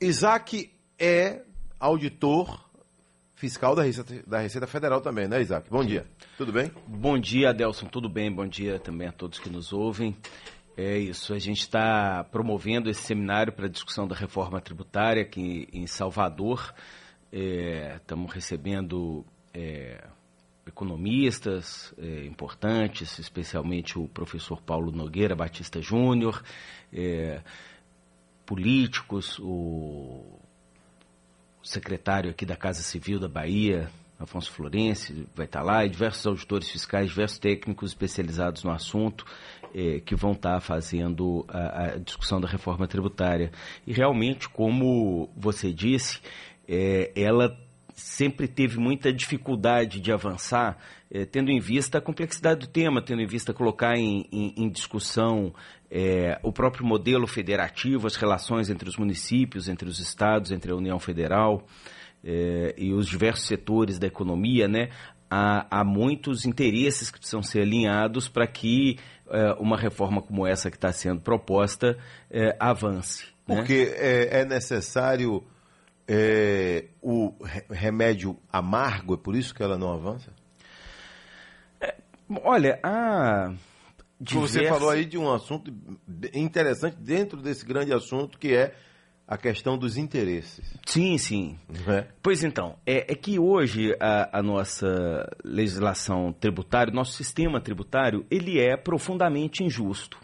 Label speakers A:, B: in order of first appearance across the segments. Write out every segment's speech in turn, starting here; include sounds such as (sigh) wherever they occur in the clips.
A: Isaac é auditor fiscal da Receita, da Receita Federal também, né, Isaac? Bom dia. Tudo bem?
B: Bom dia, Adelson. Tudo bem? Bom dia também a todos que nos ouvem. É isso, a gente está promovendo esse seminário para discussão da reforma tributária aqui em Salvador. Estamos é, recebendo é, economistas é, importantes, especialmente o professor Paulo Nogueira Batista Júnior, é, políticos, o secretário aqui da Casa Civil da Bahia, Afonso Florense, vai estar lá, e diversos auditores fiscais, diversos técnicos especializados no assunto eh, que vão estar fazendo a, a, discussão da reforma tributária. E realmente, como você disse, eh, ela sempre teve muita dificuldade de avançar, eh, tendo em vista a complexidade do tema, tendo em vista colocar em, em, em discussão eh, o próprio modelo federativo, as relações entre os municípios, entre os estados, entre a União Federal eh, e os diversos setores da economia, né? Há, há muitos interesses que precisam ser alinhados para que uma reforma como essa que está sendo proposta avance.
A: Né? Porque né? é, é, necessário é, o remédio amargo, é por isso que ela não avança?
B: É, olha, a.
A: Diversas... Você falou aí de um assunto interessante dentro desse grande assunto que é a questão dos interesses.
B: Sim, sim. É? Pois então, é, é, que hoje a, a, nossa legislação tributária, nosso sistema tributário, ele é profundamente injusto.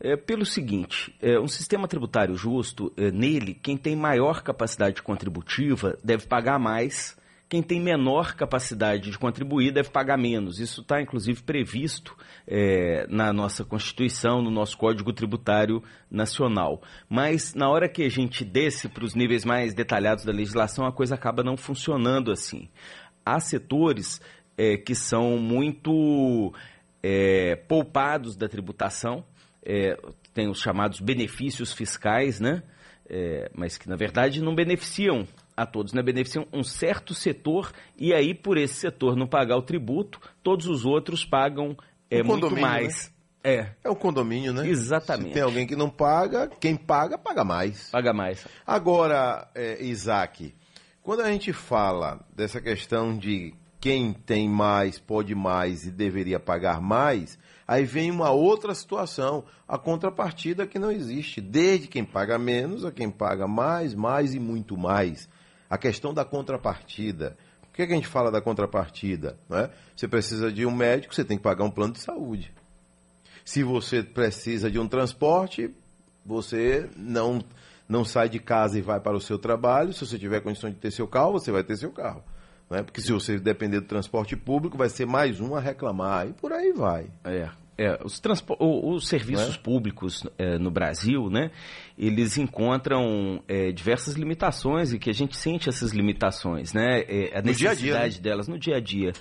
B: É, pelo seguinte, é, um sistema tributário justo, é, nele, quem tem maior capacidade contributiva deve pagar mais quem tem menor capacidade de contribuir deve pagar menos. Isso está, inclusive, previsto é, na nossa Constituição, no nosso Código Tributário Nacional. Mas, na hora que a gente desce para os níveis mais detalhados da legislação, a coisa acaba não funcionando assim. Há setores é, que são muito é, poupados da tributação, é, tem os chamados benefícios fiscais, né? É, mas que, na verdade, não beneficiam a todos, né? beneficiam um certo setor e aí, por esse setor não pagar o tributo, todos os outros pagam é, muito mais.
A: Né? É. É o condomínio, né?
B: Exatamente.
A: Se tem alguém que não paga, quem paga, paga mais.
B: Paga mais.
A: Agora, é, Isaac, quando a gente fala dessa questão de quem tem mais pode mais e deveria pagar mais, aí vem uma outra situação, a contrapartida que não existe, desde quem paga menos a quem paga mais, mais e muito mais a questão da contrapartida. Por que, que a gente fala da contrapartida? Né? Você precisa de um médico, você tem que pagar um plano de saúde. Se você precisa de um transporte, você não, não sai de casa e vai para o seu trabalho. Se você tiver condição de ter seu carro, você vai ter seu carro. Né? Porque se você depender do transporte público, vai ser mais um a reclamar e por aí vai.
B: É, é, os, os, serviços é? públicos é, no Brasil, né, eles encontram é, diversas limitações e que a gente sente essas limitações, né, é, a necessidade dia -dia, né? delas no dia a dia.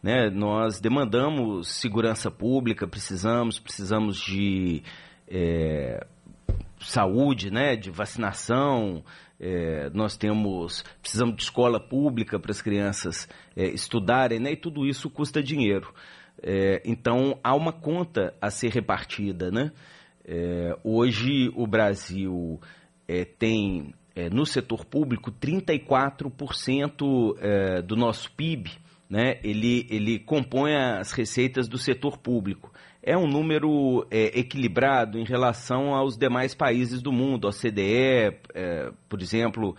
B: Né, nós demandamos segurança pública, precisamos, precisamos de é, saúde, né, de vacinação, é, nós temos, precisamos de escola pública para as crianças é, estudarem, né, e tudo isso custa dinheiro. É, então, há uma conta a ser repartida. Né? É, hoje, o Brasil é, tem, é, no setor público, 34% é, do nosso PIB. Né? Ele, ele compõe as receitas do setor público. É um número é, equilibrado em relação aos demais países do mundo. A CDE, por exemplo,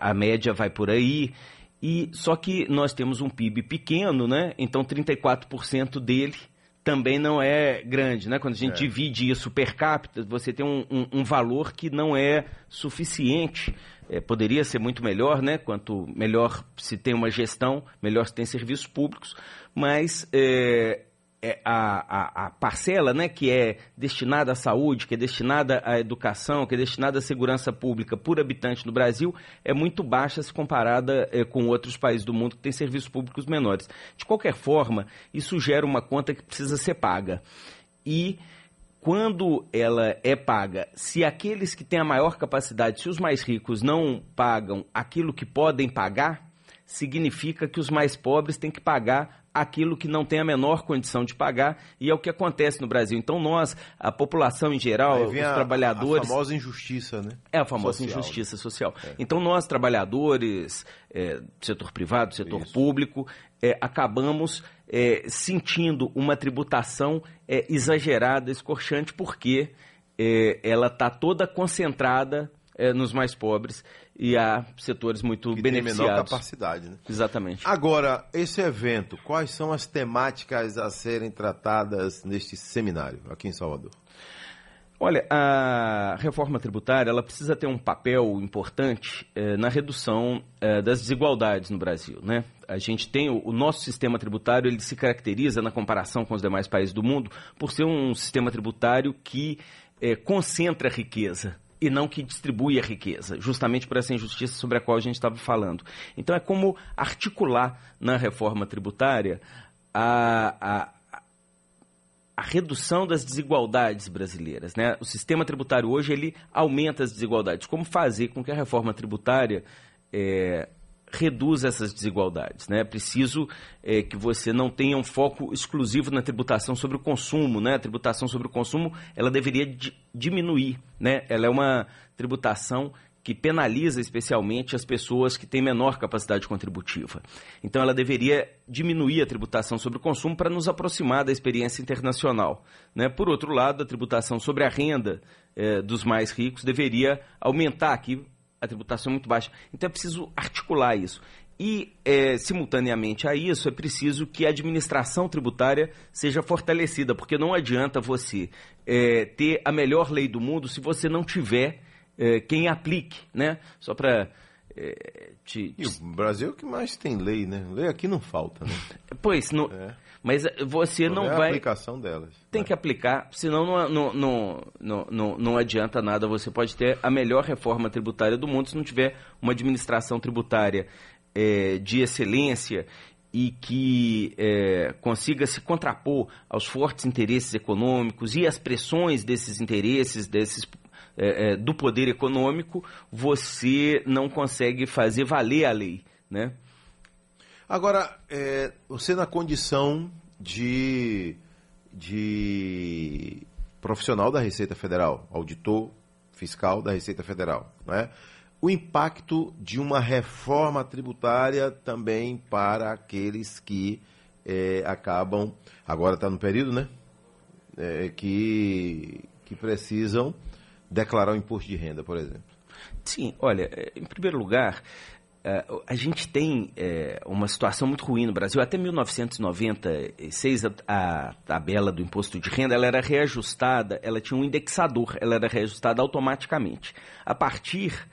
B: a média vai por aí. E só que nós temos um PIB pequeno, né? Então 34% dele também não é grande, né? Quando a gente é. divide isso per capita, você tem um, um, um valor que não é suficiente. É, poderia ser muito melhor, né? Quanto melhor se tem uma gestão, melhor se tem serviços públicos, mas é, a, a, a, parcela né, que é destinada à saúde, que é destinada à educação, que é destinada à segurança pública por habitante no Brasil, é muito baixa se comparada é, com outros países do mundo que têm serviços públicos menores. De qualquer forma, isso gera uma conta que precisa ser paga. E quando ela é paga, se aqueles que têm a maior capacidade, se os mais ricos não pagam aquilo que podem pagar, significa que os mais pobres têm que pagar aquilo que não tem a menor condição de pagar, e é o que acontece no Brasil. Então, nós, a população em geral, os
A: a,
B: trabalhadores.
A: A famosa injustiça, né?
B: É a famosa social. injustiça social. É. Então, nós, trabalhadores, é, setor privado, setor Isso. público, é, acabamos é, sentindo uma tributação é, exagerada, escorchante, porque é, ela está toda concentrada nos mais pobres e há setores muito que beneficiados. Tem menor
A: capacidade, né?
B: Exatamente.
A: Agora, esse evento, quais são as temáticas a serem tratadas neste seminário aqui em Salvador?
B: Olha, a reforma tributária ela precisa ter um papel importante eh, na redução eh, das desigualdades no Brasil, né? A gente tem o, o, nosso sistema tributário, ele se caracteriza na comparação com os demais países do mundo por ser um sistema tributário que eh, concentra a riqueza e não que distribui a riqueza, justamente por essa injustiça sobre a qual a gente estava falando. Então é como articular na reforma tributária a, a, a redução das desigualdades brasileiras. Né? O sistema tributário hoje ele aumenta as desigualdades. Como fazer com que a reforma tributária é, reduz essas desigualdades. Né? É preciso é, que você não tenha um foco exclusivo na tributação sobre o consumo. Né? A tributação sobre o consumo ela deveria di diminuir. Né? Ela é uma tributação que penaliza especialmente as pessoas que têm menor capacidade contributiva. Então, ela deveria diminuir a tributação sobre o consumo para nos aproximar da experiência internacional. Né? Por outro lado, a tributação sobre a renda eh, dos mais ricos deveria aumentar aqui a tributação é muito baixa. Então é preciso articular isso. E, é, simultaneamente a isso, é preciso que a administração tributária seja fortalecida, porque não adianta você é, ter a melhor lei do mundo se você não tiver é, quem aplique, né? Só para
A: é, te, te... E o Brasil é o que mais tem lei, né? Lei aqui não falta, né? (laughs)
B: Pois, no... mas você não é vai...
A: a aplicação delas.
B: Tem que aplicar, senão não, não, não, não, não adianta nada. Você pode ter a melhor reforma tributária do mundo se não tiver uma administração tributária é, de excelência e que é, consiga se contrapor aos fortes interesses econômicos e às pressões desses interesses, desses é, do poder econômico, você não consegue fazer valer a lei, né?
A: Agora, é, você na condição de, de profissional da Receita Federal, auditor fiscal da Receita Federal, né? o impacto de uma reforma tributária também para aqueles que é, acabam, agora está no período, né? É, que, que precisam declarar o imposto de renda, por exemplo?
B: Sim, olha, eh, em primeiro lugar, a gente tem eh, uma situação muito ruim no Brasil. Até 1996, a, tabela do imposto de renda ela era reajustada, ela tinha um indexador, ela era reajustada automaticamente. A partir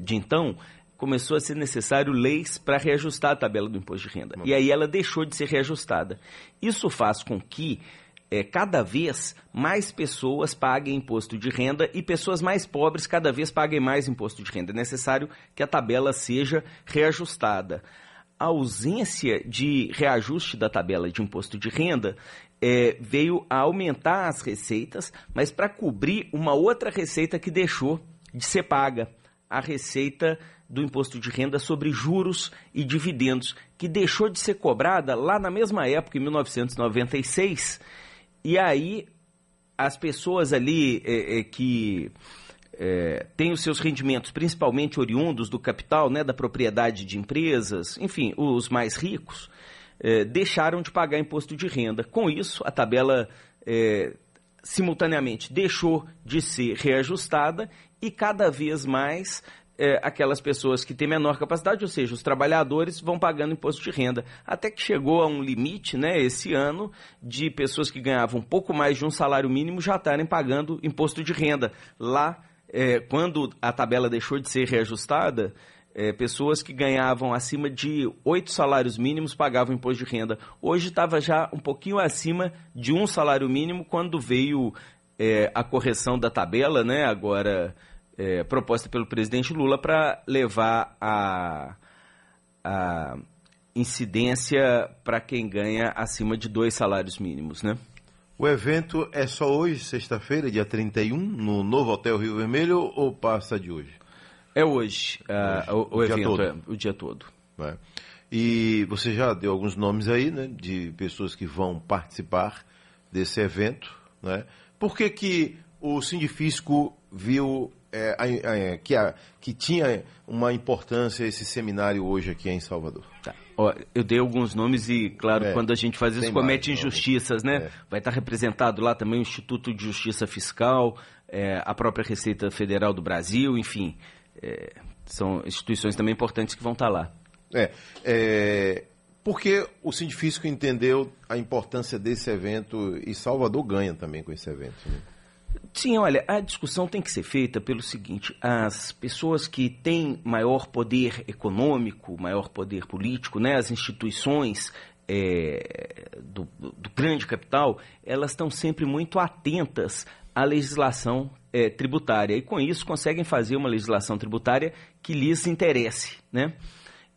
B: de então, começou a ser necessário leis para reajustar a tabela do imposto de renda. E aí ela deixou de ser reajustada. Isso faz com que é, cada vez mais pessoas paguem imposto de renda e pessoas mais pobres cada vez paguem mais imposto de renda. É necessário que a tabela seja reajustada. A ausência de reajuste da tabela de imposto de renda é, veio a aumentar as receitas, mas para cobrir uma outra receita que deixou de ser paga, a receita do imposto de renda sobre juros e dividendos, que deixou de ser cobrada lá na mesma época, em 1996 e aí, as pessoas ali é, é, que é, têm os seus rendimentos, principalmente oriundos do capital, né, da propriedade de empresas, enfim, os mais ricos, é, deixaram de pagar imposto de renda. Com isso, a tabela é, simultaneamente deixou de ser reajustada e cada vez mais é, aquelas pessoas que têm menor capacidade, ou seja, os trabalhadores vão pagando imposto de renda. Até que chegou a um limite, né, esse ano, de pessoas que ganhavam um pouco mais de um salário mínimo já estarem pagando imposto de renda. Lá, é, quando a tabela deixou de ser reajustada, é, pessoas que ganhavam acima de oito salários mínimos pagavam imposto de renda. Hoje estava já um pouquinho acima de um salário mínimo quando veio é, a correção da tabela, né? Agora é, proposta pelo presidente Lula para levar a, a incidência para quem ganha acima de dois salários mínimos, né?
A: O evento é só hoje, sexta-feira, dia 31, no novo Hotel Rio Vermelho, ou passa de hoje?
B: É hoje, uh, o, o, o, evento, é, o dia todo.
A: Né? E você já deu alguns nomes aí, né, de pessoas que vão participar desse evento, né? Por que, que o Sindifisco viu é, a, que, a, que tinha uma importância esse seminário hoje aqui em Salvador?
B: Tá. Ó, eu dei alguns nomes e, claro, é, quando a gente faz isso, comete mais, injustiças, né? É. Vai estar representado lá também o Instituto de Justiça Fiscal, é, a própria Receita Federal do Brasil, enfim. É, são instituições também importantes que vão estar lá.
A: É, é, porque o Sindifisco entendeu a importância desse evento e Salvador ganha também com esse evento. Né?
B: Sim, olha, a discussão tem que ser feita pelo seguinte: as pessoas que têm maior poder econômico, maior poder político, né, as instituições é, do, do, grande capital, elas estão sempre muito atentas à legislação é, tributária e, com isso, conseguem fazer uma legislação tributária que lhes interesse, né?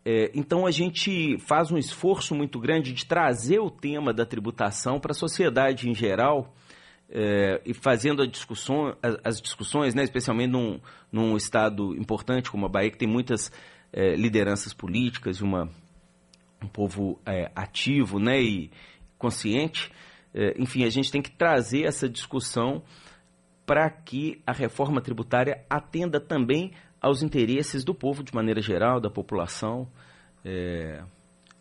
B: É, então a gente faz um esforço muito grande de trazer o tema da tributação para a sociedade em geral é, e fazendo discussão, as, as, discussões, né, especialmente num, num, estado importante como a Bahia, que tem muitas é, lideranças políticas e uma, um povo é, ativo né, e consciente. É, enfim, a gente tem que trazer essa discussão para que a reforma tributária atenda também aos interesses do povo de maneira geral, da população, é,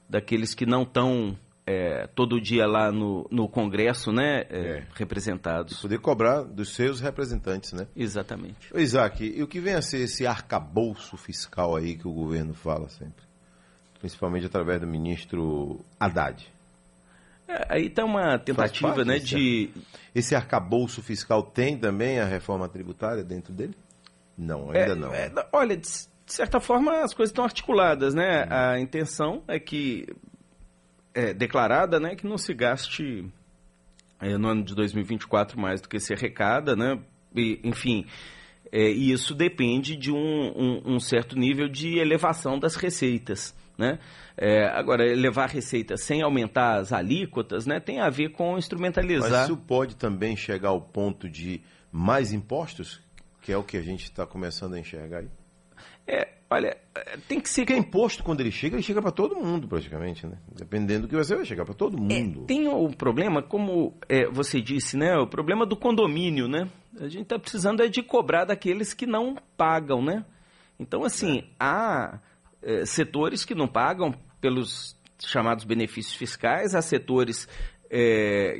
B: daqueles que não estão é, todo dia lá no, no Congresso, né, é, é. representados.
A: E poder cobrar dos seus representantes, né?
B: Exatamente.
A: Isaac, e o que vem a ser esse arcabouço fiscal aí que o governo fala sempre? Principalmente através do ministro Haddad.
B: É, aí está uma tentativa, né, de...
A: Esse arcabouço fiscal tem também a reforma tributária dentro dele? Não, ainda é, não.
B: É, olha, de certa forma as coisas estão articuladas, né? Hum. A intenção é que, é, declarada, né, que não se gaste é, no ano de 2024 mais do que se arrecada, né? E, enfim, é, e isso depende de um, um, um, certo nível de elevação das receitas. Né? É, agora, elevar a receita sem aumentar as alíquotas né, tem a ver com instrumentalizar. Mas
A: isso pode também chegar ao ponto de mais impostos? que é o que a gente está começando a enxergar aí?
B: É, olha, é, tem que ser.
A: Porque é imposto, quando ele chega, ele chega para todo mundo, praticamente, né? Dependendo do que você vai chegar para todo é, mundo.
B: É, tem o problema, como é, você disse, né? O problema do condomínio, né? A gente está precisando é de cobrar daqueles que não pagam, né? Então, assim, é. há setores que não pagam pelos chamados benefícios fiscais, há setores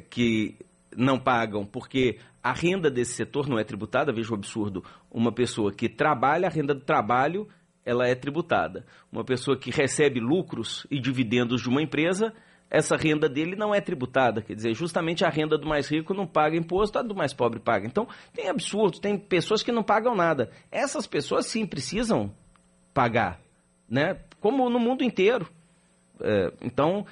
B: que não pagam porque a renda desse setor não é tributada, veja o absurdo. Uma pessoa que trabalha, a renda do trabalho, ela é tributada. Uma pessoa que recebe lucros e dividendos de uma empresa, essa renda dele não é tributada. Quer dizer, justamente a renda do mais rico não paga imposto, a do mais pobre paga. Então, tem absurdos, tem pessoas que não pagam nada. Essas pessoas sim precisam pagar, né? Como no mundo inteiro. É, então,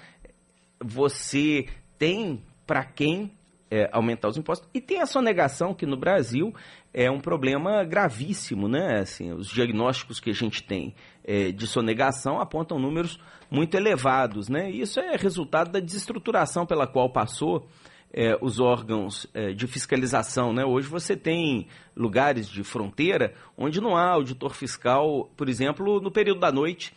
B: você tem para quem é, aumentar os impostos. E tem a sonegação, que no Brasil é um problema gravíssimo, né? Assim, os diagnósticos que a gente tem é, de sonegação apontam números muito elevados, né? E isso é resultado da desestruturação pela qual passou é, os órgãos é, de fiscalização, né? Hoje você tem lugares de fronteira onde não há auditor fiscal, por exemplo, no período da noite.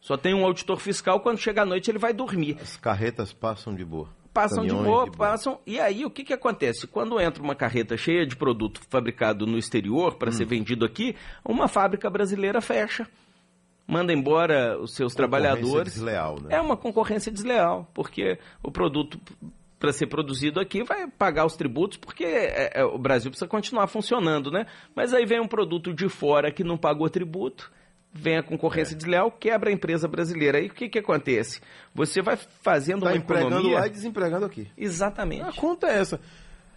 B: Só tem um auditor fiscal, quando chega à noite ele vai dormir.
A: As carretas passam de boa
B: passam de boa, de boa, passam. E aí o que, que acontece? Quando entra uma carreta cheia de produto fabricado no exterior para hum. ser vendido aqui, uma fábrica brasileira fecha. Manda embora os seus trabalhadores.
A: Desleal, né?
B: É uma concorrência desleal, porque o produto para ser produzido aqui vai pagar os tributos, porque é, é, o Brasil precisa continuar funcionando, né? Mas aí vem um produto de fora que não pagou tributo vem a concorrência é. desleal, quebra a empresa brasileira. Aí o que, que acontece? Você vai fazendo tá uma empregando economia...
A: lá e desempregando aqui.
B: Exatamente.
A: A conta é essa.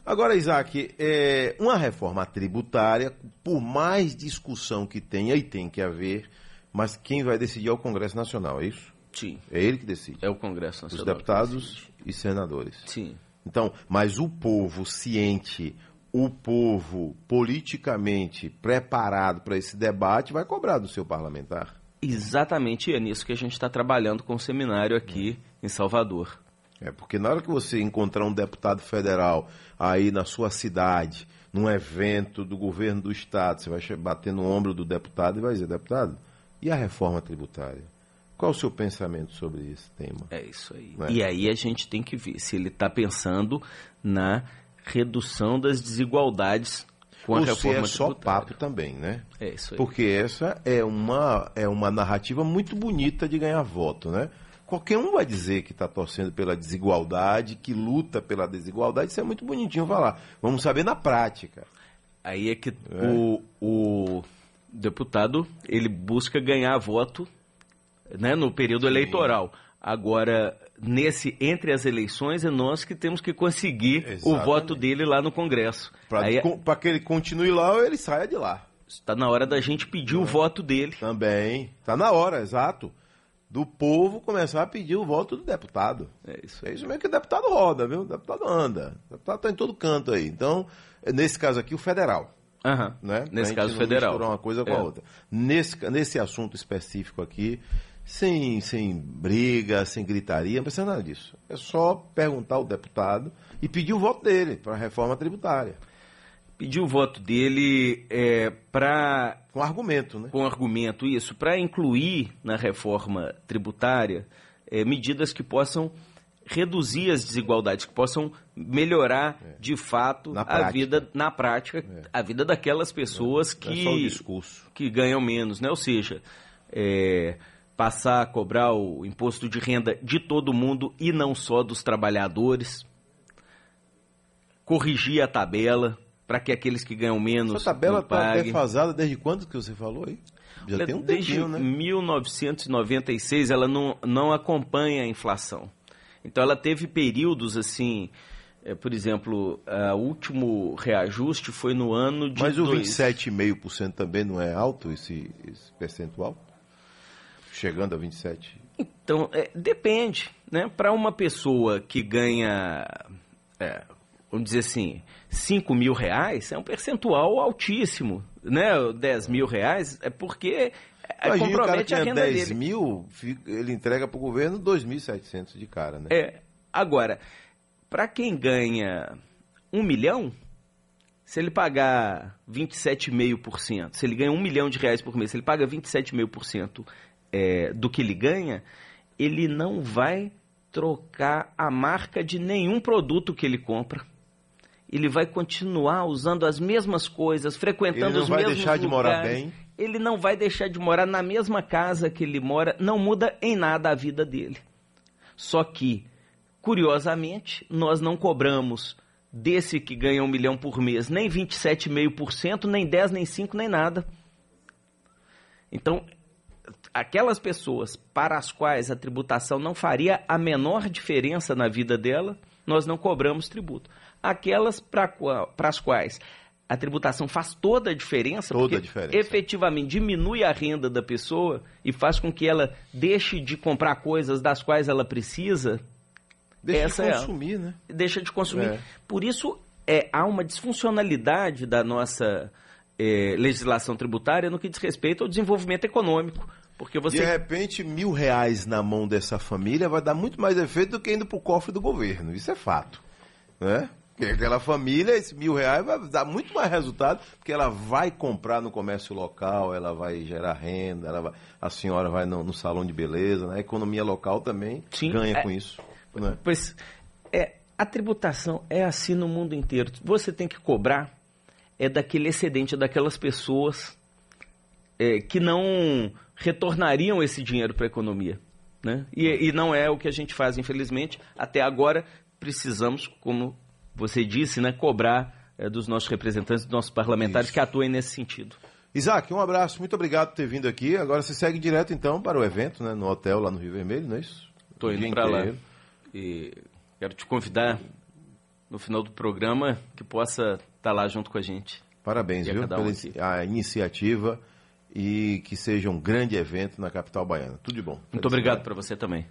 A: Agora, Isaac, é, uma reforma tributária, por mais discussão que tenha, e tem que haver, mas quem vai decidir é o Congresso Nacional, é isso?
B: Sim.
A: É ele que decide.
B: É o Congresso
A: Nacional. Os deputados e senadores.
B: Sim.
A: Então, mas o povo ciente, o povo politicamente preparado para esse debate vai cobrar do seu parlamentar.
B: Exatamente, é nisso que a gente está trabalhando com o seminário aqui em Salvador.
A: É, porque na hora que você encontrar um deputado federal aí na sua cidade, num evento do governo do estado, você vai bater no ombro do deputado e vai dizer, deputado, e a reforma tributária? Qual o seu pensamento sobre esse tema?
B: É isso aí. É? E aí a gente tem que ver se ele está pensando na redução das desigualdades com Ou a reforma
A: se é só papo também, né?
B: É isso aí.
A: Porque essa é uma, é uma narrativa muito bonita de ganhar voto, né? Qualquer um vai dizer que está torcendo pela desigualdade, que luta pela desigualdade, isso é muito bonitinho falar. Vamos saber na prática.
B: Aí é que é. O, o deputado ele busca ganhar voto né, no período Sim. eleitoral. Agora, nesse entre as eleições, é nós que temos que conseguir Exatamente. o voto dele lá no Congresso.
A: Para é que ele continue lá ou ele saia de lá.
B: Está na hora da gente pedir é. o voto dele.
A: Também. Está na hora, exato. Do povo começar a pedir o voto do deputado. É isso. É isso mesmo que o deputado roda, viu? O deputado anda. O deputado está em todo canto aí. Então, nesse caso aqui, o federal.
B: Uhum.
A: Né?
B: Nesse caso federal.
A: uma coisa com é. a outra. Nesse, nesse assunto específico aqui, sem, sem briga, sem gritaria, não precisa nada disso. É só perguntar ao deputado e pedir o voto dele para a reforma tributária.
B: Pedir o voto dele é, para.
A: Com argumento, né?
B: Com argumento, isso. Para incluir na reforma tributária é, medidas que possam reduzir as desigualdades, que possam melhorar é. de fato a vida na prática, é. a vida daquelas pessoas é. que, que ganham menos, né? Ou seja, é, passar a cobrar o imposto de renda de todo mundo e não só dos trabalhadores, corrigir a tabela para que aqueles que ganham menos.
A: Essa tabela está defasada desde quando que você falou aí?
B: Já tem um desde tempinho, né? 1996 ela não, não acompanha a inflação. Então ela teve períodos assim, é, por exemplo, o último reajuste foi no ano de.
A: Mas o 27,5% também não é alto esse, esse percentual? Chegando a 27?
B: Então, é, depende. Né? Para uma pessoa que ganha, é, vamos dizer assim, 5 mil reais, é um percentual altíssimo. Né? 10 mil reais é porque
A: é, Imagina, compromete o cara a renda 10 dele. mil, ele entrega para o governo 2.700 de cara, né?
B: É. Agora, para quem ganha um milhão, se ele pagar 27,5%, se ele ganha um milhão de reais por mês, se ele paga 27,5% é, do que ele ganha, ele não vai trocar a marca de nenhum produto que ele compra. Ele vai continuar usando as mesmas coisas, frequentando os mesmos lugares. Ele não vai deixar de morar bem. Ele não vai deixar de morar na mesma casa que ele mora. Não muda em nada a vida dele. Só que, curiosamente, nós não cobramos desse que ganha um milhão por mês nem 27,5%, nem 10%, nem 5%, nem nada. Então, aquelas pessoas para as quais a tributação não faria a menor diferença na vida dela, nós não cobramos tributo. Aquelas para as quais a tributação faz toda a diferença,
A: toda
B: porque
A: a diferença.
B: efetivamente diminui a renda da pessoa e faz com que ela deixe de comprar coisas das quais ela precisa.
A: Deixa essa de é consumir,
B: é,
A: né?
B: Deixa de consumir. É. Por isso, é, há uma disfuncionalidade da nossa é, legislação tributária no que diz respeito ao desenvolvimento econômico. Porque você...
A: De repente, mil reais na mão dessa família vai dar muito mais efeito do que indo para o cofre do governo. Isso é fato. Né? Porque aquela família, esse mil reais vai dar muito mais resultado, porque ela vai comprar no comércio local, ela vai gerar renda, ela vai, a senhora vai no, no salão de beleza, né? a economia local também Sim, ganha é, com isso. Né?
B: Pois é, a tributação é assim no mundo inteiro. Você tem que cobrar é daquele excedente daquelas pessoas é, que não retornariam esse dinheiro para a economia. Né? E, e, não é o que a gente faz, infelizmente. Até agora, precisamos, como você disse, né, cobrar é, dos nossos representantes, dos nossos parlamentares Isso. que atuem nesse sentido.
A: Isaac, um abraço, muito obrigado por ter vindo aqui. Agora você segue direto então para o evento, né, no hotel lá no Rio Vermelho, não é isso?
B: Estou indo para lá. E quero te convidar no final do programa que possa estar tá lá junto com a gente.
A: Parabéns, viu, um pela a iniciativa e que seja um grande evento na capital baiana. Tudo de bom.
B: Muito obrigado para você também.